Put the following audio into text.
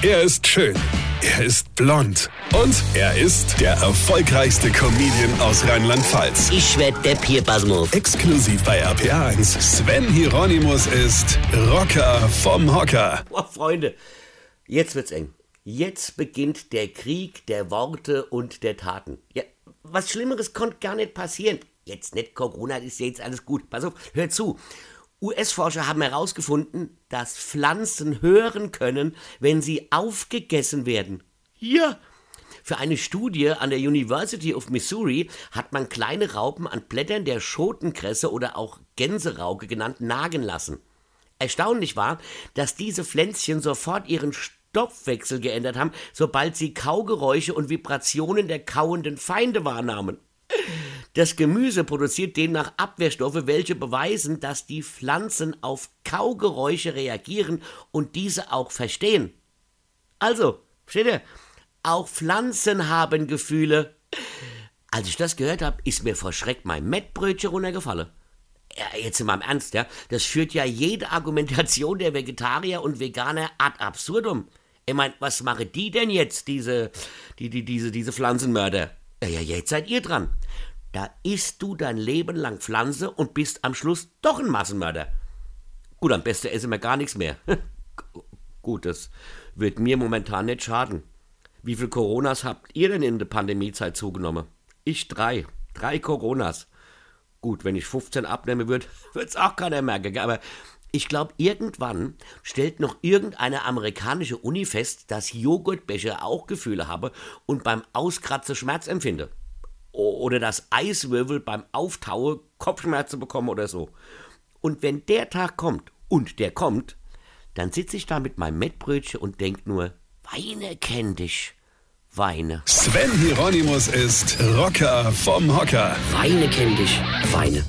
Er ist schön. Er ist blond. Und er ist der erfolgreichste Comedian aus Rheinland-Pfalz. Ich werd der Pierpasmus. Exklusiv bei RPA1. Sven Hieronymus ist Rocker vom Hocker. Oh, Freunde, jetzt wird's eng. Jetzt beginnt der Krieg der Worte und der Taten. Ja, was Schlimmeres konnte gar nicht passieren. Jetzt nicht Corona, ist jetzt alles gut. Pass auf, hör zu. US-Forscher haben herausgefunden, dass Pflanzen hören können, wenn sie aufgegessen werden. Ja. Für eine Studie an der University of Missouri hat man kleine Raupen an Blättern der Schotenkresse oder auch Gänserauke genannt nagen lassen. Erstaunlich war, dass diese Pflänzchen sofort ihren Stoffwechsel geändert haben, sobald sie Kaugeräusche und Vibrationen der kauenden Feinde wahrnahmen. Das Gemüse produziert demnach Abwehrstoffe, welche beweisen, dass die Pflanzen auf Kaugeräusche reagieren und diese auch verstehen. Also, versteht ihr? Auch Pflanzen haben Gefühle. Als ich das gehört habe, ist mir vor Schreck mein Mettbrötchen runtergefallen. Ja, jetzt mal im Ernst, ja. Das führt ja jede Argumentation der Vegetarier und Veganer ad absurdum. Ich meine, was machen die denn jetzt, diese, die, die, diese, diese Pflanzenmörder? Ja, jetzt seid ihr dran. Da isst du dein Leben lang Pflanze und bist am Schluss doch ein Massenmörder. Gut, am besten essen wir gar nichts mehr. Gut, das wird mir momentan nicht schaden. Wie viel Coronas habt ihr denn in der Pandemiezeit zugenommen? Ich drei. Drei Coronas. Gut, wenn ich 15 abnehmen würde, wird's auch keiner merken. Aber ich glaube, irgendwann stellt noch irgendeine amerikanische Uni fest, dass Joghurtbecher auch Gefühle habe und beim Auskratzen Schmerz empfinde. Oder dass Eiswürfel beim Auftaue Kopfschmerzen bekommen oder so. Und wenn der Tag kommt, und der kommt, dann sitze ich da mit meinem Mettbrötchen und denk nur, Weine kenn dich. Weine. Sven Hieronymus ist Rocker vom Hocker. Weine kenn dich. Weine.